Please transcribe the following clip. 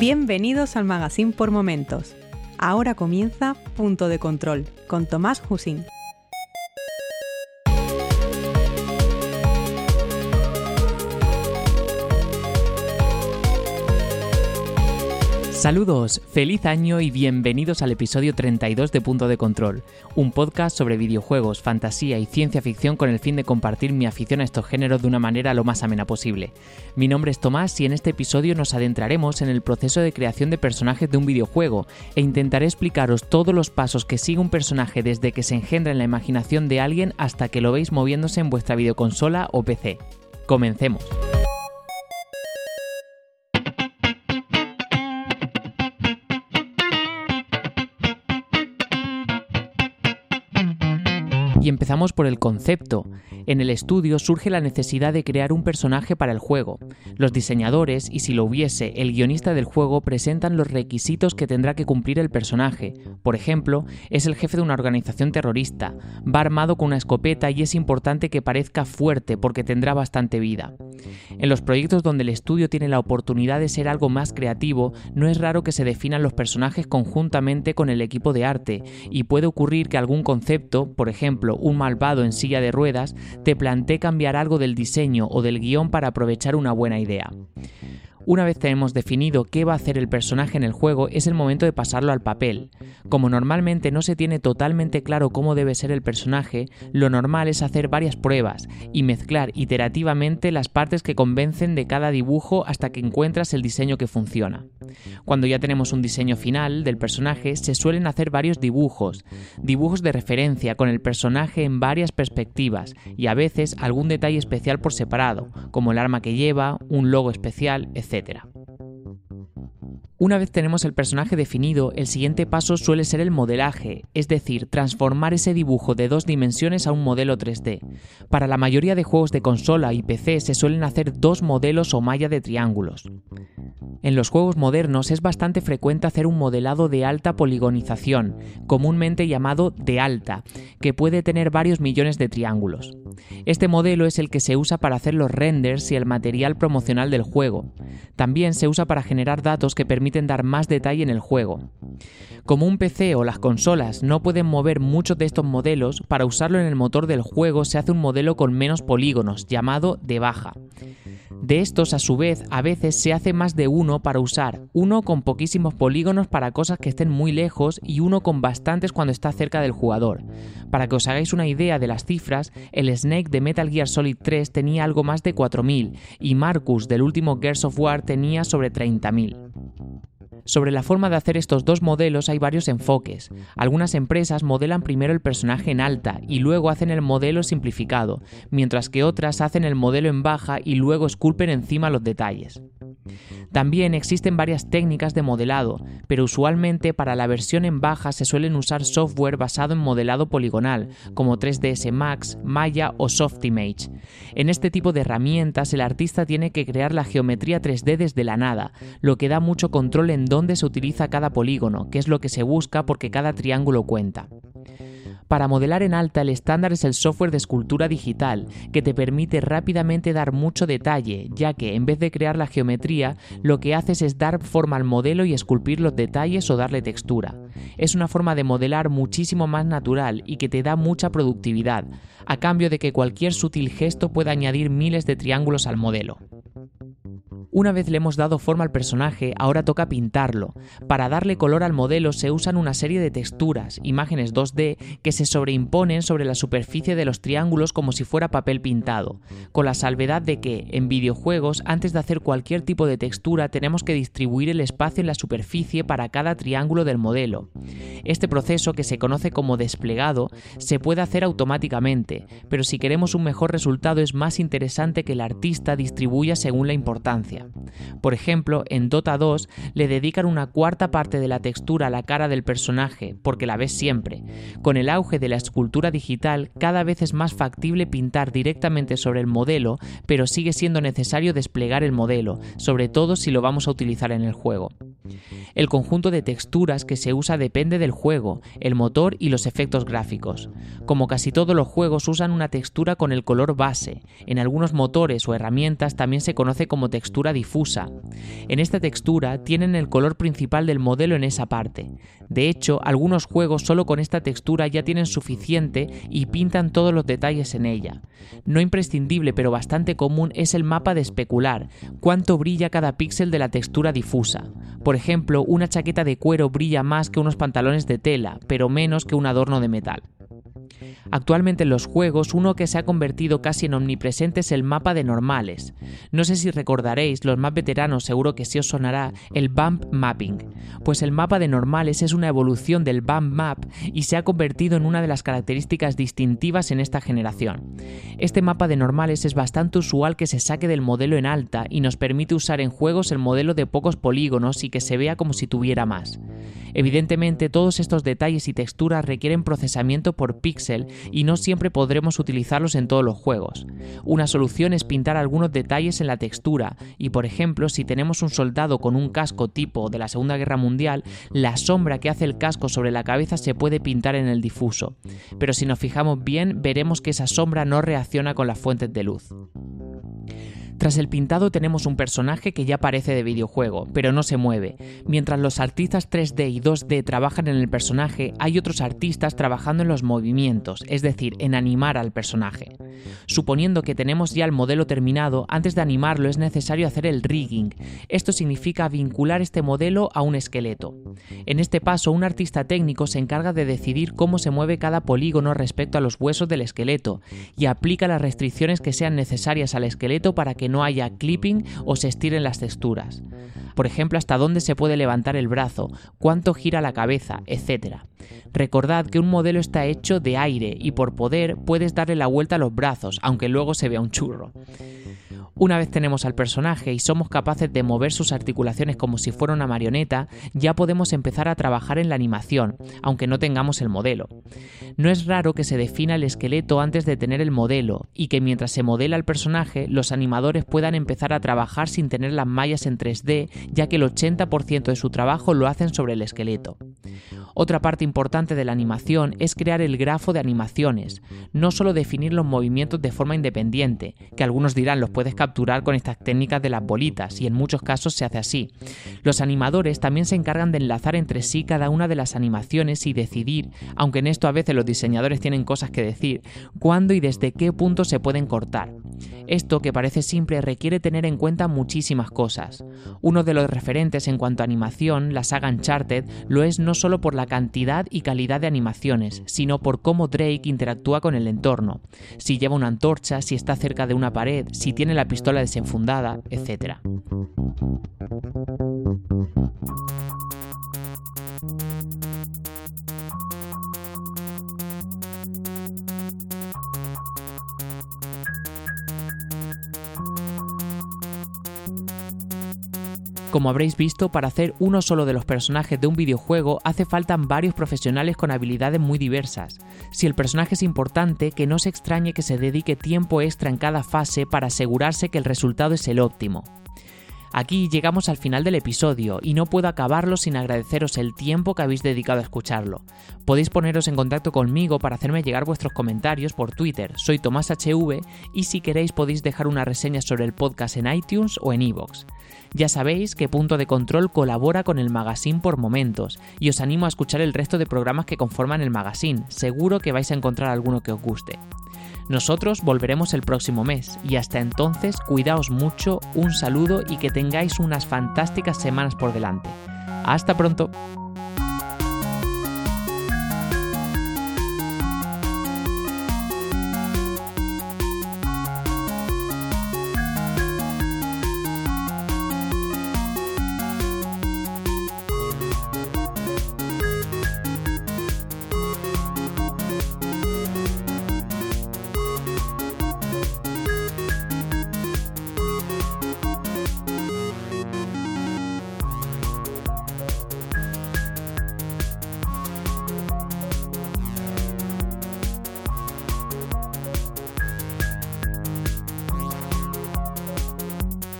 Bienvenidos al Magazine por Momentos. Ahora comienza Punto de Control con Tomás Husín. Saludos, feliz año y bienvenidos al episodio 32 de Punto de Control, un podcast sobre videojuegos, fantasía y ciencia ficción con el fin de compartir mi afición a estos géneros de una manera lo más amena posible. Mi nombre es Tomás y en este episodio nos adentraremos en el proceso de creación de personajes de un videojuego e intentaré explicaros todos los pasos que sigue un personaje desde que se engendra en la imaginación de alguien hasta que lo veis moviéndose en vuestra videoconsola o PC. Comencemos. Empezamos por el concepto. En el estudio surge la necesidad de crear un personaje para el juego. Los diseñadores, y si lo hubiese, el guionista del juego presentan los requisitos que tendrá que cumplir el personaje. Por ejemplo, es el jefe de una organización terrorista, va armado con una escopeta y es importante que parezca fuerte porque tendrá bastante vida. En los proyectos donde el estudio tiene la oportunidad de ser algo más creativo, no es raro que se definan los personajes conjuntamente con el equipo de arte, y puede ocurrir que algún concepto, por ejemplo, un malvado en silla de ruedas, te plantee cambiar algo del diseño o del guion para aprovechar una buena idea. Una vez tenemos definido qué va a hacer el personaje en el juego, es el momento de pasarlo al papel. Como normalmente no se tiene totalmente claro cómo debe ser el personaje, lo normal es hacer varias pruebas y mezclar iterativamente las partes que convencen de cada dibujo hasta que encuentras el diseño que funciona. Cuando ya tenemos un diseño final del personaje, se suelen hacer varios dibujos, dibujos de referencia con el personaje en varias perspectivas y a veces algún detalle especial por separado, como el arma que lleva, un logo especial, etc etcétera. Una vez tenemos el personaje definido, el siguiente paso suele ser el modelaje, es decir, transformar ese dibujo de dos dimensiones a un modelo 3D. Para la mayoría de juegos de consola y PC se suelen hacer dos modelos o malla de triángulos. En los juegos modernos es bastante frecuente hacer un modelado de alta poligonización, comúnmente llamado de alta, que puede tener varios millones de triángulos. Este modelo es el que se usa para hacer los renders y el material promocional del juego. También se usa para generar datos que dar más detalle en el juego. Como un PC o las consolas no pueden mover muchos de estos modelos, para usarlo en el motor del juego se hace un modelo con menos polígonos, llamado de baja. De estos, a su vez, a veces se hace más de uno para usar, uno con poquísimos polígonos para cosas que estén muy lejos y uno con bastantes cuando está cerca del jugador. Para que os hagáis una idea de las cifras, el Snake de Metal Gear Solid 3 tenía algo más de 4.000 y Marcus del último Gears of War tenía sobre 30.000. Sobre la forma de hacer estos dos modelos hay varios enfoques. Algunas empresas modelan primero el personaje en alta y luego hacen el modelo simplificado, mientras que otras hacen el modelo en baja y luego esculpen encima los detalles. También existen varias técnicas de modelado, pero usualmente para la versión en baja se suelen usar software basado en modelado poligonal, como 3ds Max, Maya o Softimage. En este tipo de herramientas el artista tiene que crear la geometría 3D desde la nada, lo que da mucho control en dónde se utiliza cada polígono, que es lo que se busca porque cada triángulo cuenta. Para modelar en alta el estándar es el software de escultura digital, que te permite rápidamente dar mucho detalle, ya que en vez de crear la geometría, lo que haces es dar forma al modelo y esculpir los detalles o darle textura. Es una forma de modelar muchísimo más natural y que te da mucha productividad, a cambio de que cualquier sutil gesto pueda añadir miles de triángulos al modelo. Una vez le hemos dado forma al personaje, ahora toca pintarlo. Para darle color al modelo se usan una serie de texturas, imágenes 2D, que se sobreimponen sobre la superficie de los triángulos como si fuera papel pintado, con la salvedad de que, en videojuegos, antes de hacer cualquier tipo de textura tenemos que distribuir el espacio en la superficie para cada triángulo del modelo. Este proceso, que se conoce como desplegado, se puede hacer automáticamente, pero si queremos un mejor resultado es más interesante que el artista distribuya según la importancia. Por ejemplo, en Dota 2 le dedican una cuarta parte de la textura a la cara del personaje, porque la ves siempre. Con el auge de la escultura digital, cada vez es más factible pintar directamente sobre el modelo, pero sigue siendo necesario desplegar el modelo, sobre todo si lo vamos a utilizar en el juego. El conjunto de texturas que se usa depende del juego, el motor y los efectos gráficos. Como casi todos los juegos usan una textura con el color base. En algunos motores o herramientas también se conoce como textura difusa. En esta textura tienen el color principal del modelo en esa parte. De hecho, algunos juegos solo con esta textura ya tienen suficiente y pintan todos los detalles en ella. No imprescindible pero bastante común es el mapa de especular, cuánto brilla cada píxel de la textura difusa. Por ejemplo, una chaqueta de cuero brilla más que unos pantalones de tela, pero menos que un adorno de metal. Actualmente en los juegos uno que se ha convertido casi en omnipresente es el mapa de normales. No sé si recordaréis, los más veteranos seguro que sí os sonará el bump mapping, pues el mapa de normales es una evolución del bump map y se ha convertido en una de las características distintivas en esta generación. Este mapa de normales es bastante usual que se saque del modelo en alta y nos permite usar en juegos el modelo de pocos polígonos y que se vea como si tuviera más. Evidentemente todos estos detalles y texturas requieren procesamiento por píxel y no siempre podremos utilizarlos en todos los juegos. Una solución es pintar algunos detalles en la textura y por ejemplo si tenemos un soldado con un casco tipo de la Segunda Guerra Mundial, la sombra que hace el casco sobre la cabeza se puede pintar en el difuso, pero si nos fijamos bien veremos que esa sombra no reacciona con las fuentes de luz. Tras el pintado tenemos un personaje que ya parece de videojuego, pero no se mueve. Mientras los artistas 3D y 2D trabajan en el personaje, hay otros artistas trabajando en los movimientos, es decir, en animar al personaje. Suponiendo que tenemos ya el modelo terminado, antes de animarlo es necesario hacer el rigging. Esto significa vincular este modelo a un esqueleto. En este paso, un artista técnico se encarga de decidir cómo se mueve cada polígono respecto a los huesos del esqueleto y aplica las restricciones que sean necesarias al esqueleto para que no haya clipping o se estiren las texturas. Por ejemplo, hasta dónde se puede levantar el brazo, cuánto gira la cabeza, etc. Recordad que un modelo está hecho de aire y por poder puedes darle la vuelta a los brazos, aunque luego se vea un churro. Una vez tenemos al personaje y somos capaces de mover sus articulaciones como si fuera una marioneta, ya podemos empezar a trabajar en la animación, aunque no tengamos el modelo. No es raro que se defina el esqueleto antes de tener el modelo y que mientras se modela el personaje, los animadores puedan empezar a trabajar sin tener las mallas en 3D, ya que el 80% de su trabajo lo hacen sobre el esqueleto. Otra parte importante de la animación es crear el grafo de animaciones, no solo definir los movimientos de forma independiente, que algunos dirán los puedes capturar con estas técnicas de las bolitas, y en muchos casos se hace así. Los animadores también se encargan de enlazar entre sí cada una de las animaciones y decidir, aunque en esto a veces los diseñadores tienen cosas que decir, cuándo y desde qué punto se pueden cortar. Esto, que parece simple, requiere tener en cuenta muchísimas cosas. Uno de los referentes en cuanto a animación, la saga Uncharted, lo es no solo por la cantidad y calidad de animaciones, sino por cómo Drake interactúa con el entorno, si lleva una antorcha, si está cerca de una pared, si tiene la pistola desenfundada, etc. Como habréis visto, para hacer uno solo de los personajes de un videojuego hace falta varios profesionales con habilidades muy diversas. Si el personaje es importante, que no se extrañe que se dedique tiempo extra en cada fase para asegurarse que el resultado es el óptimo. Aquí llegamos al final del episodio y no puedo acabarlo sin agradeceros el tiempo que habéis dedicado a escucharlo. Podéis poneros en contacto conmigo para hacerme llegar vuestros comentarios por Twitter, soy Tomás HV y si queréis podéis dejar una reseña sobre el podcast en iTunes o en iVoox. Ya sabéis que Punto de Control colabora con el magazine por momentos y os animo a escuchar el resto de programas que conforman el magazine, seguro que vais a encontrar alguno que os guste. Nosotros volveremos el próximo mes y hasta entonces cuidaos mucho, un saludo y que tengáis unas fantásticas semanas por delante. Hasta pronto.